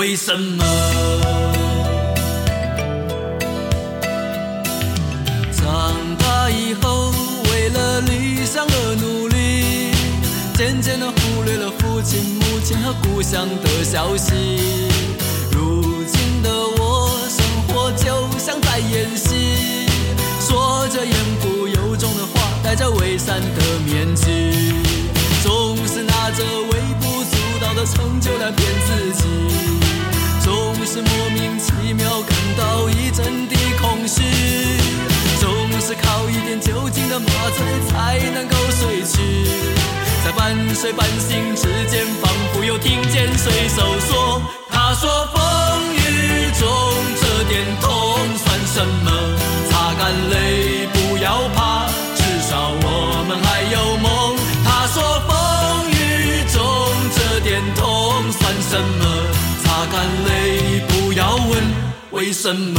为什么。长大以后为了理想而努力，渐渐的忽略了父亲、母亲和故乡的消息。如今的我，生活就像在演戏，说着言不由衷的话，戴着伪善的面具，总是拿着微不足道的成就来骗自己，是莫名其妙感到一阵的空虚。总是靠一点酒精的麻醉才能够睡去，在半睡半醒之间，仿佛又听见水手说：“他说风雨中这点痛算什么？擦干泪，不要怕，至少我们还有梦。”他说风雨中这点痛算什么？擦干泪，不要问为什么。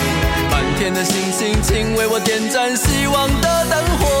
天的星星，请为我点燃希望的灯火。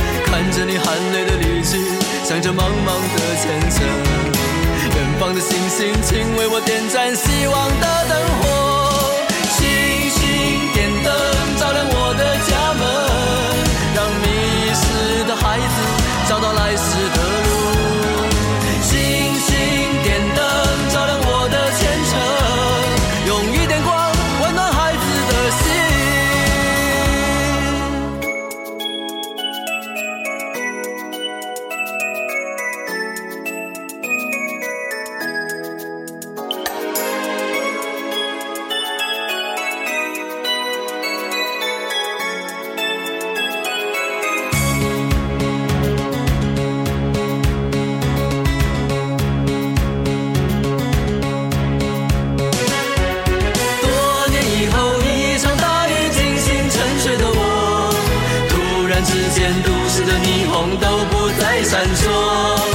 看着你含泪的离去，想着茫茫的前程。远方的星星，请为我点盏希望的灯火。星星点灯，照亮我的家之间都市的霓虹都不再闪烁。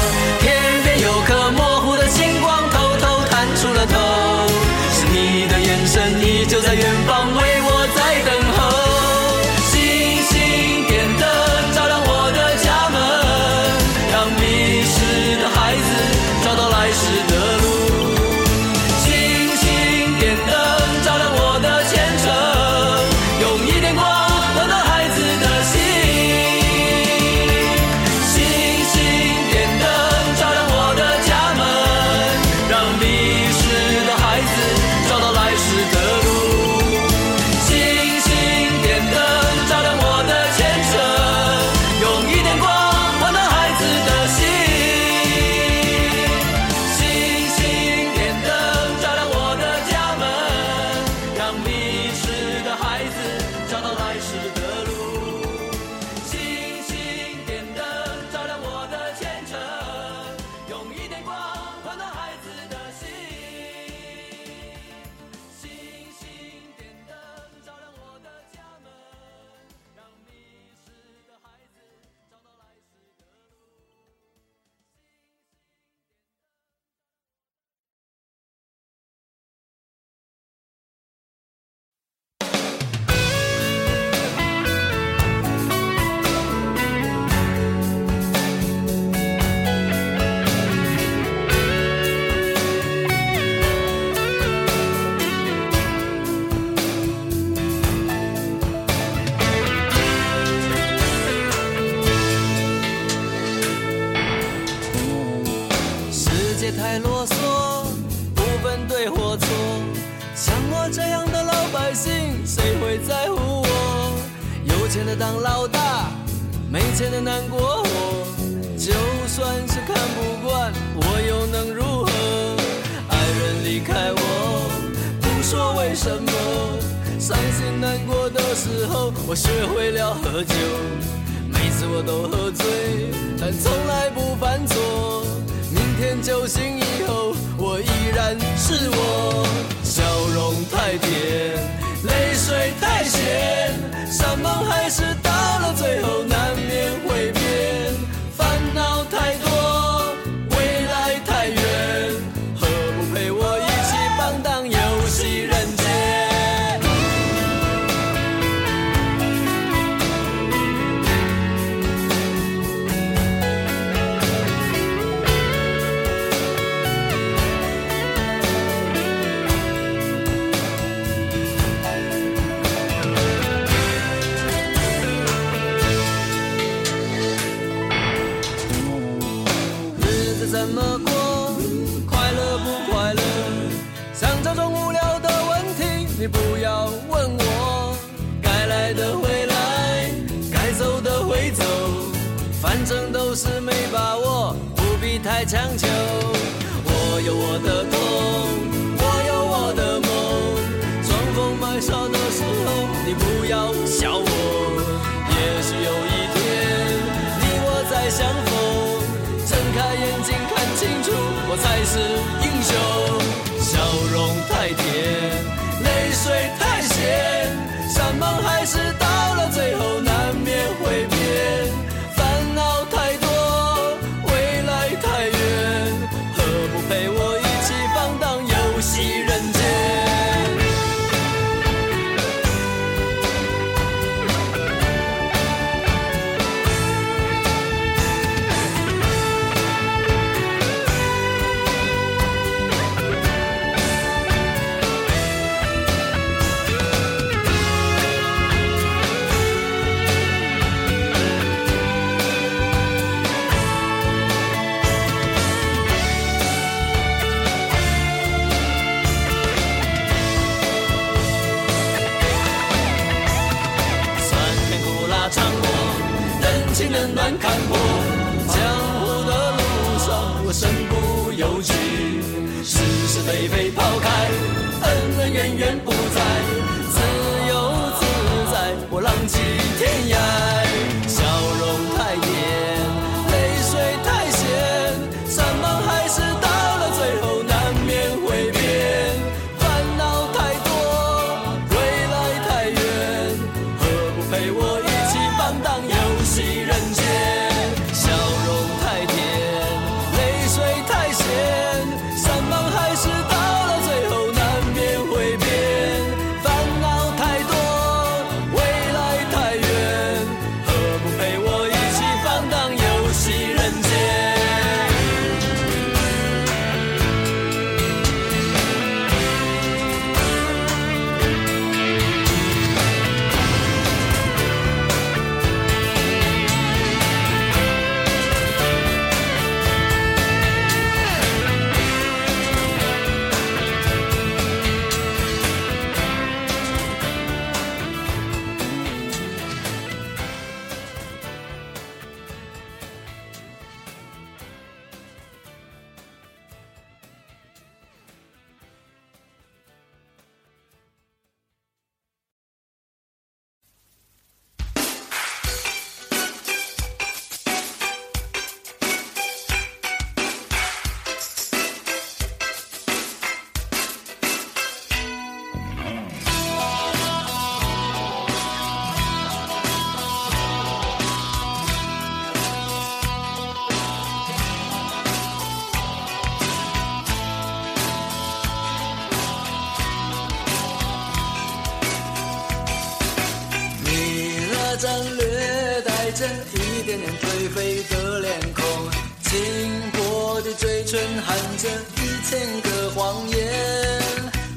着一千个谎言。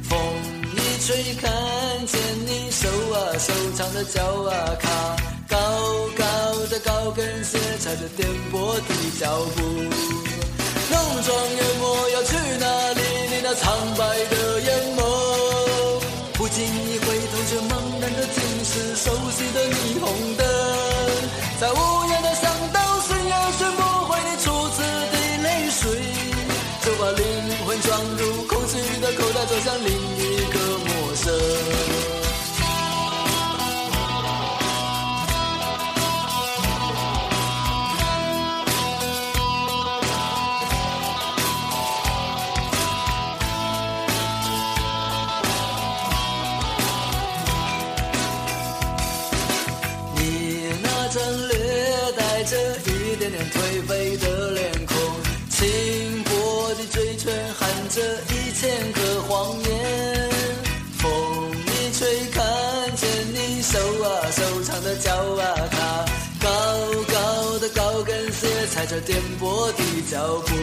风一吹，看见你手啊手长的脚啊卡，高高的高跟鞋踩着颠簸的脚步。浓妆艳抹要去哪里？你那苍白的。装入空虚的口袋走向另一个陌生你那张略带着一点点颓废的脸孔气这一千个谎言，风一吹，看见你瘦啊，瘦长的脚啊，它高高的高跟鞋踩着颠簸的脚步，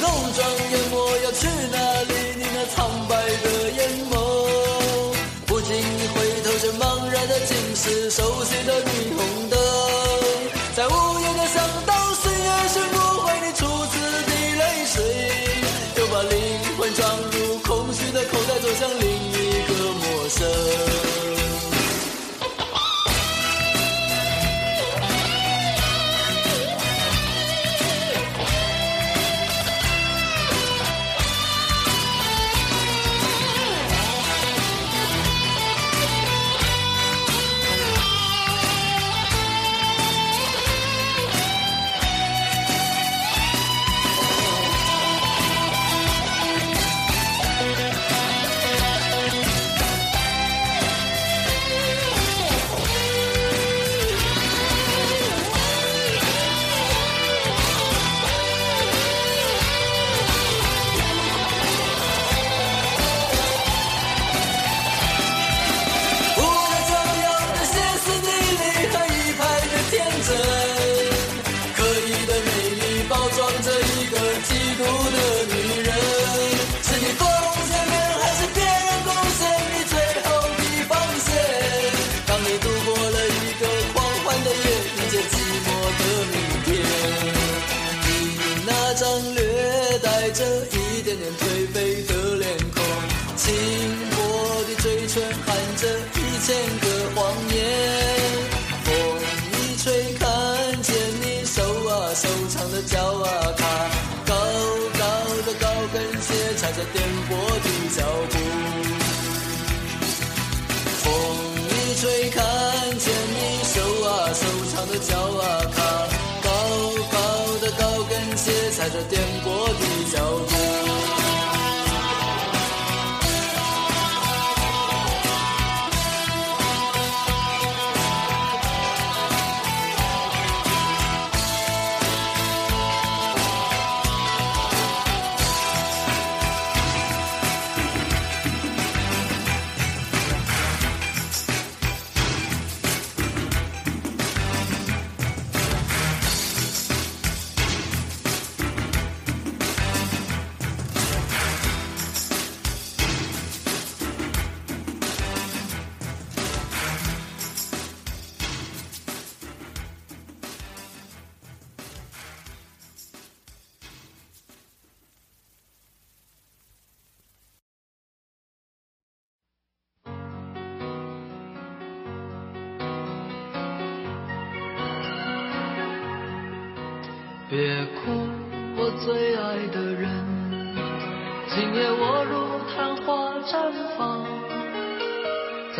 浓妆艳抹要去哪里？你那苍白的眼眸，不经意回头，这茫然的竟是熟悉的霓虹灯，在无言的巷道，岁月是不会你。say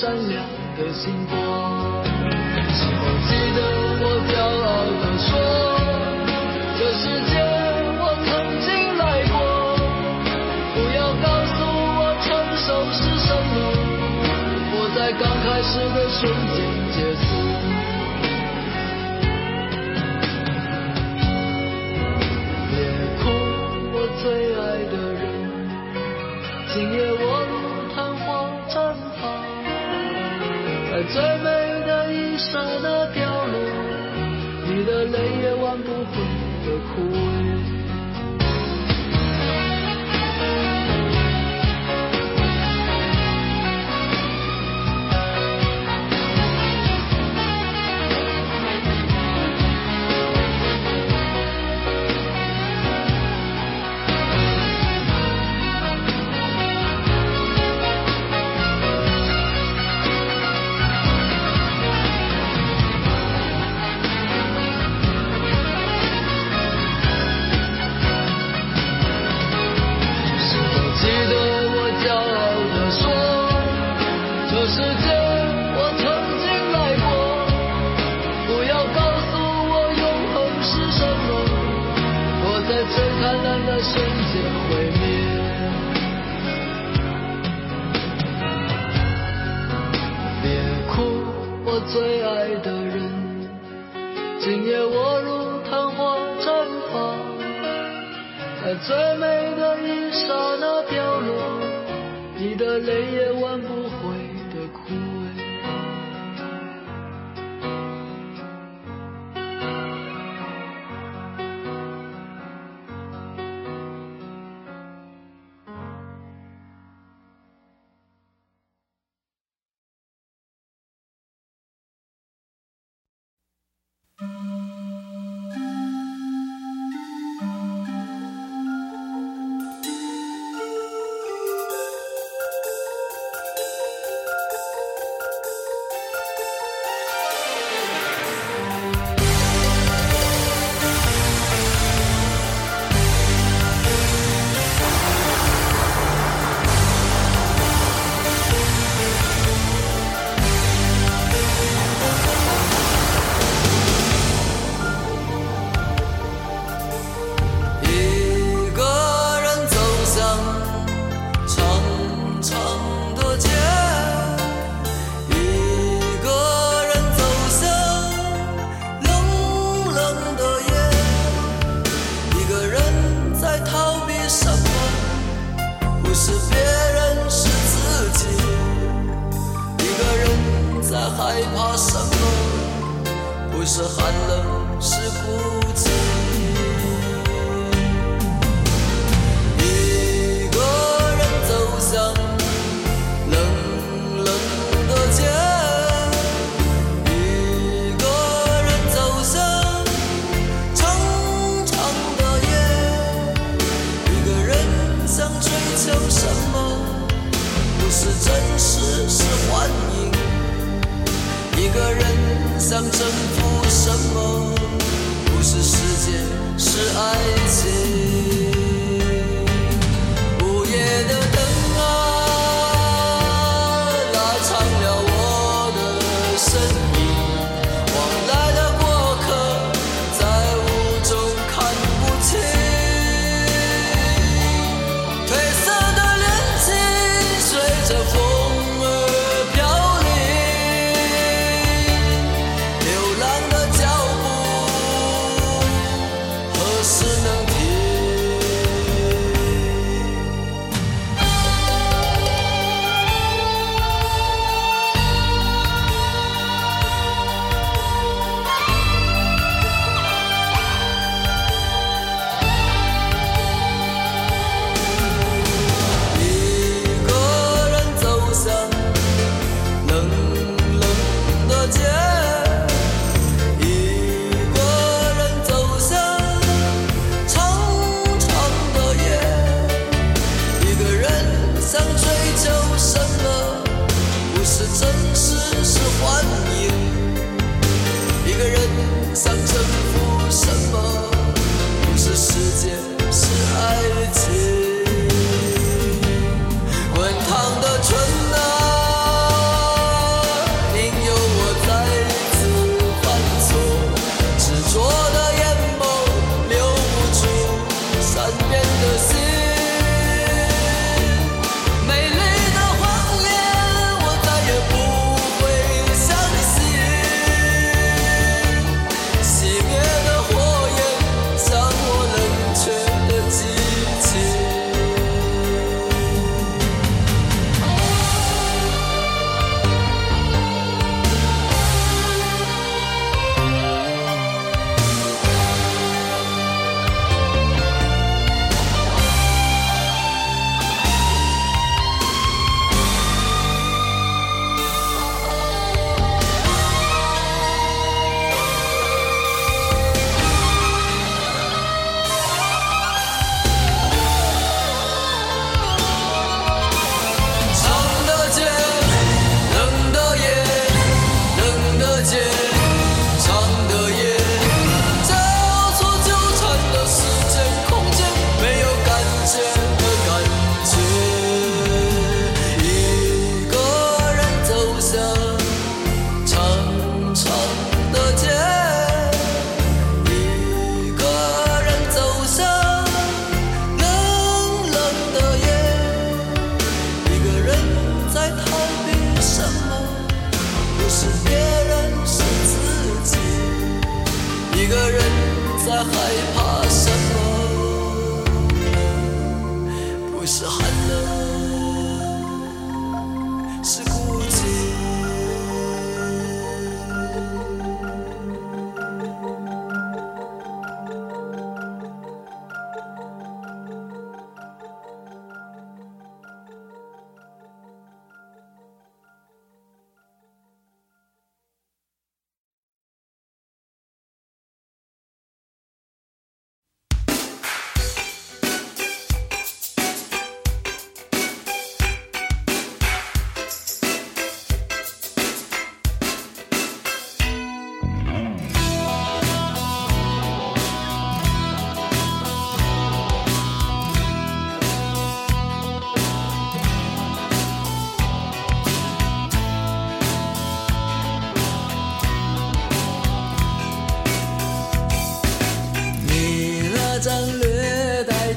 善良的星光换不回的苦想征服什么？不是时间是爱。一个人想征服什么？不是时间，是爱情。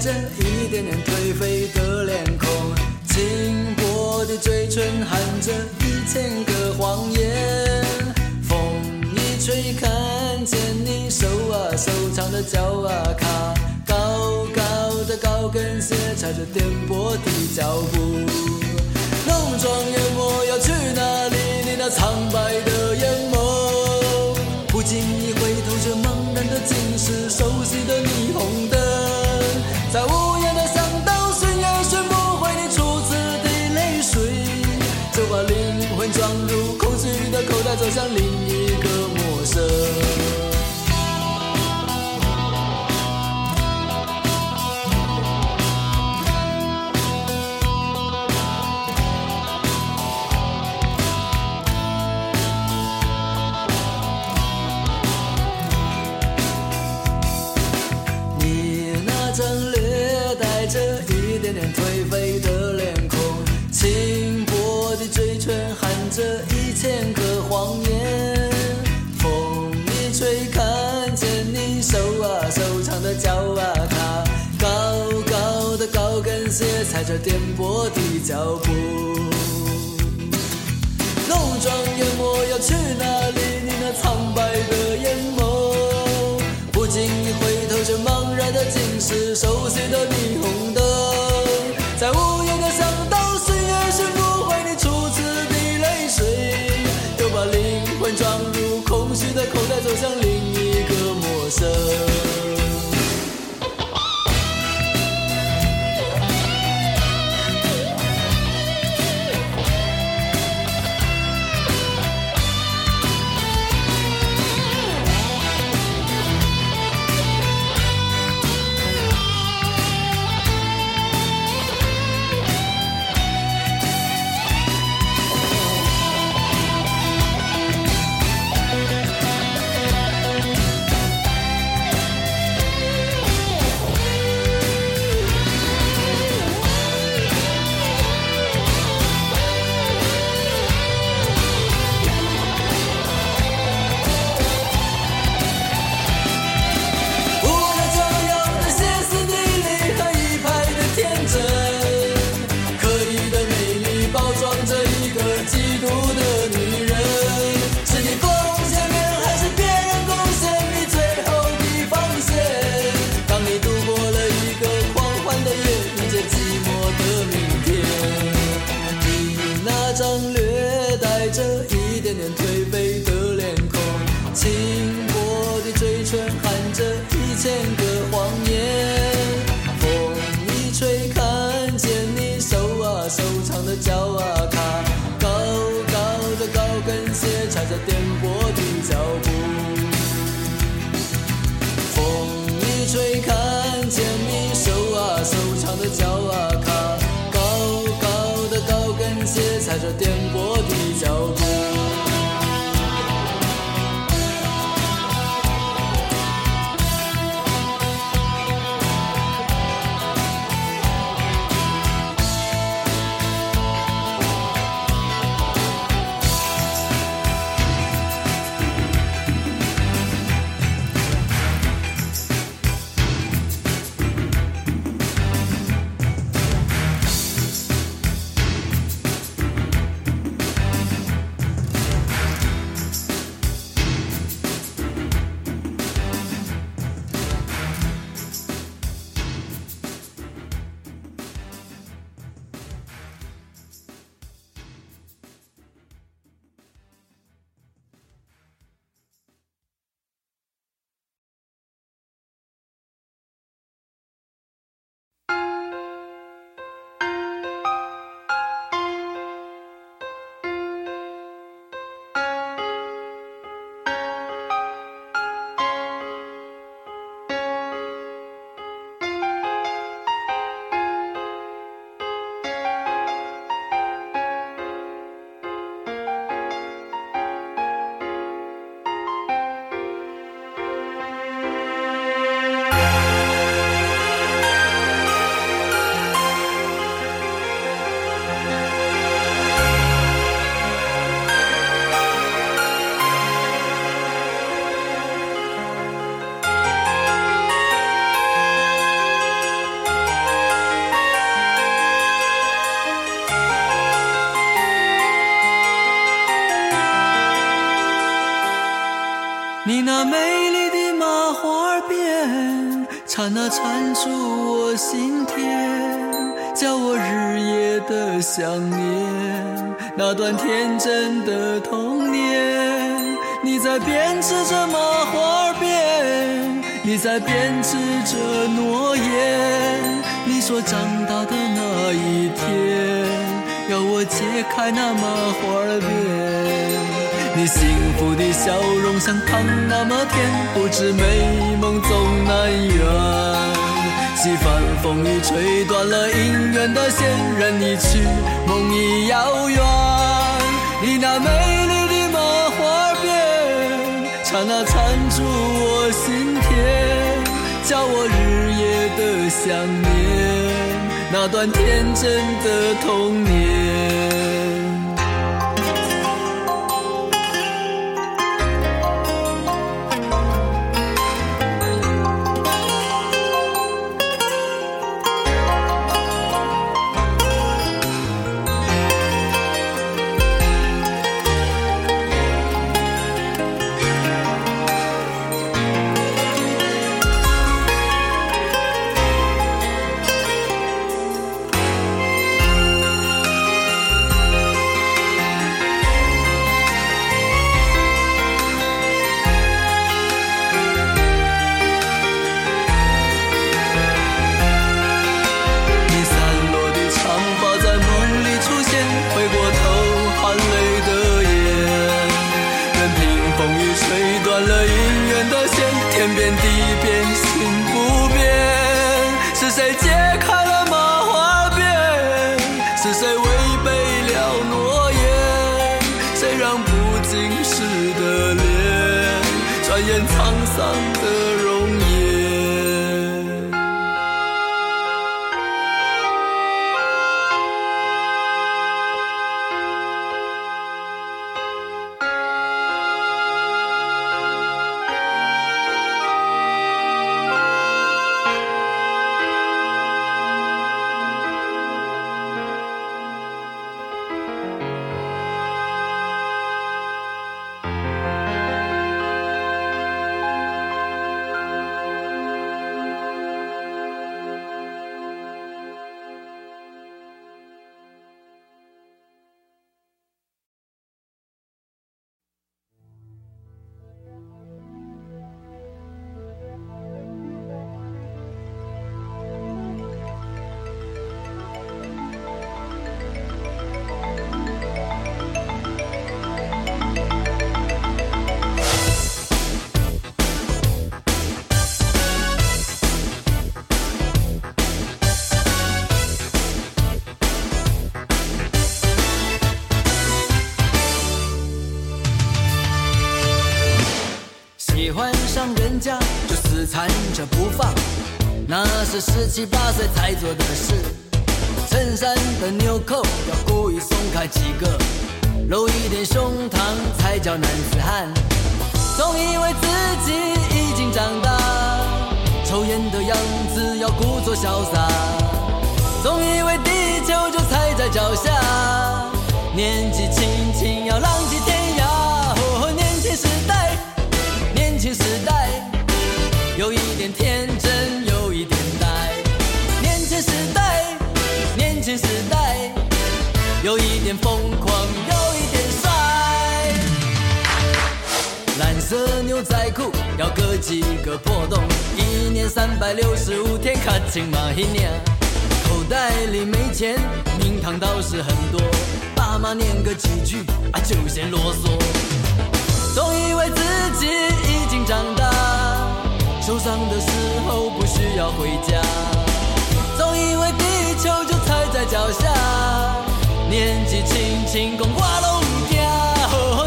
着一点点颓废的脸孔，轻薄的嘴唇含着一千个谎言。风一吹，看见你手啊手长的脚啊卡，高高的高跟鞋踩着颠簸的脚步。浓妆艳抹要去哪里？你那苍白的眼眸，不经意回头，这茫然的竟是熟悉的霓虹灯。在无言的巷道，寻也寻不回你初次的泪水，就把灵魂装入空虚的口袋，走向另一千个谎言。风一吹，看见你瘦啊瘦长的脚啊它，高高的高跟鞋踩着颠簸的脚步。浓妆艳抹要去哪里？你那苍白的那张略带着一点点颓废的脸孔，轻薄的嘴唇含着一千个谎言。天真的童年。你在编织着麻花辫，你在编织着诺言。你说长大的那一天，要我解开那麻花辫。你幸福的笑容像糖那么甜，不知美梦总难圆。西风风雨吹断了姻缘的线，任你去，梦已遥远。你那美丽的麻花辫，缠啊缠住我心田，叫我日夜的想念那段天真的童年。今世的脸转眼沧桑的七八岁才做的事，衬衫的纽扣要故意松开几个，露一点胸膛才叫男子汉。总以为自己已经长大，抽烟的样子要故作潇洒。总以为地球就踩在脚下，年纪轻轻要浪迹天哥几个破洞，一年三百六十五天，卡青马一年。口袋里没钱，名堂倒是很多，爸妈念个几句啊就嫌啰嗦。总以为自己已经长大，受伤的时候不需要回家。总以为地球就踩。在脚下，年纪轻轻，共我拢唔惊。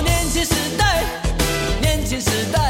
年轻时代，年轻时代，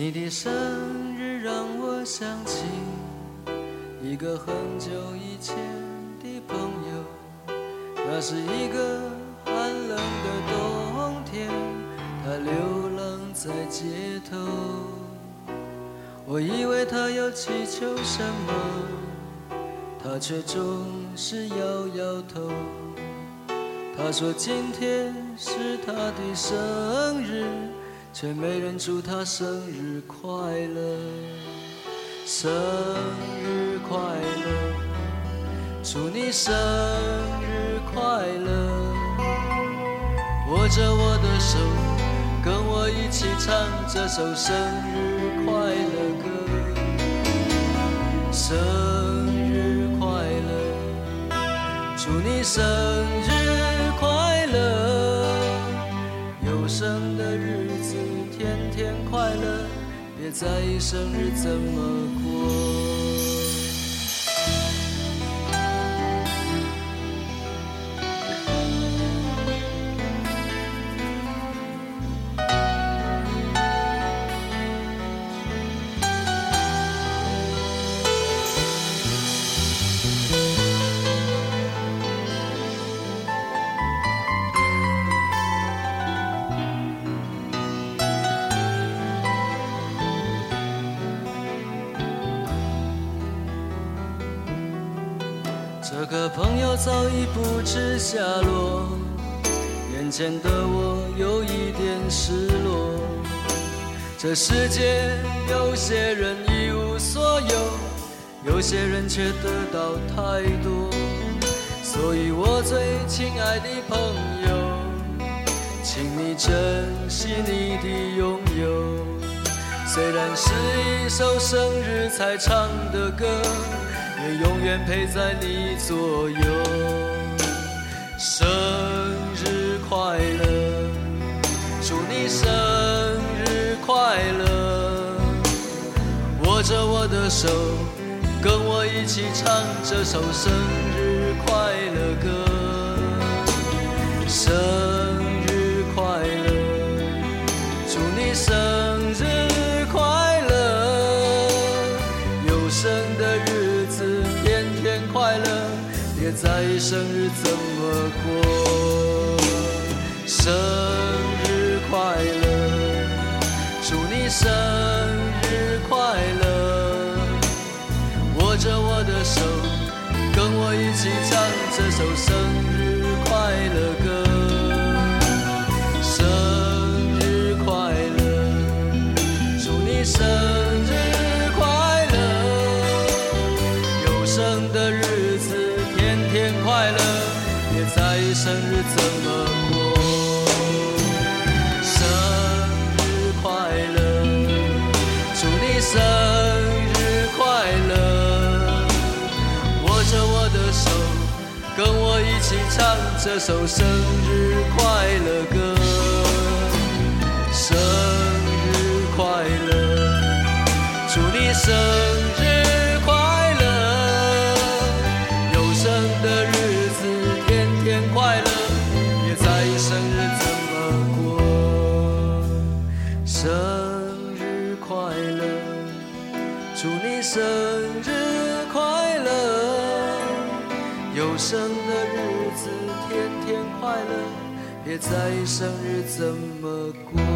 你的生日让我想起一个很久以前的朋友，那是一个寒冷的冬天，他流浪在街头。我以为他要祈求什么，他却总是摇摇头。他说今天是他的生日，却没人祝他生日快乐。生日快乐，祝你生日快乐。握着我的手，跟我一起唱这首生日快乐歌。生日快乐。祝你生日快乐，有生在意生日怎么过。这个朋友早已不知下落，眼前的我有一点失落。这世界有些人一无所有，有些人却得到太多。所以我最亲爱的朋友，请你珍惜你的拥有。虽然是一首生日才唱的歌，永远陪在你左右。生日快乐，祝你生日快乐！握着我的手，跟我一起唱这首生日快乐歌。生日快乐，祝你生在意生日怎么过，生日快乐，祝你生日快乐，握着我的手，跟我一起唱这首生日。这首生日快乐歌。生日快乐祝你生在意生日怎么过。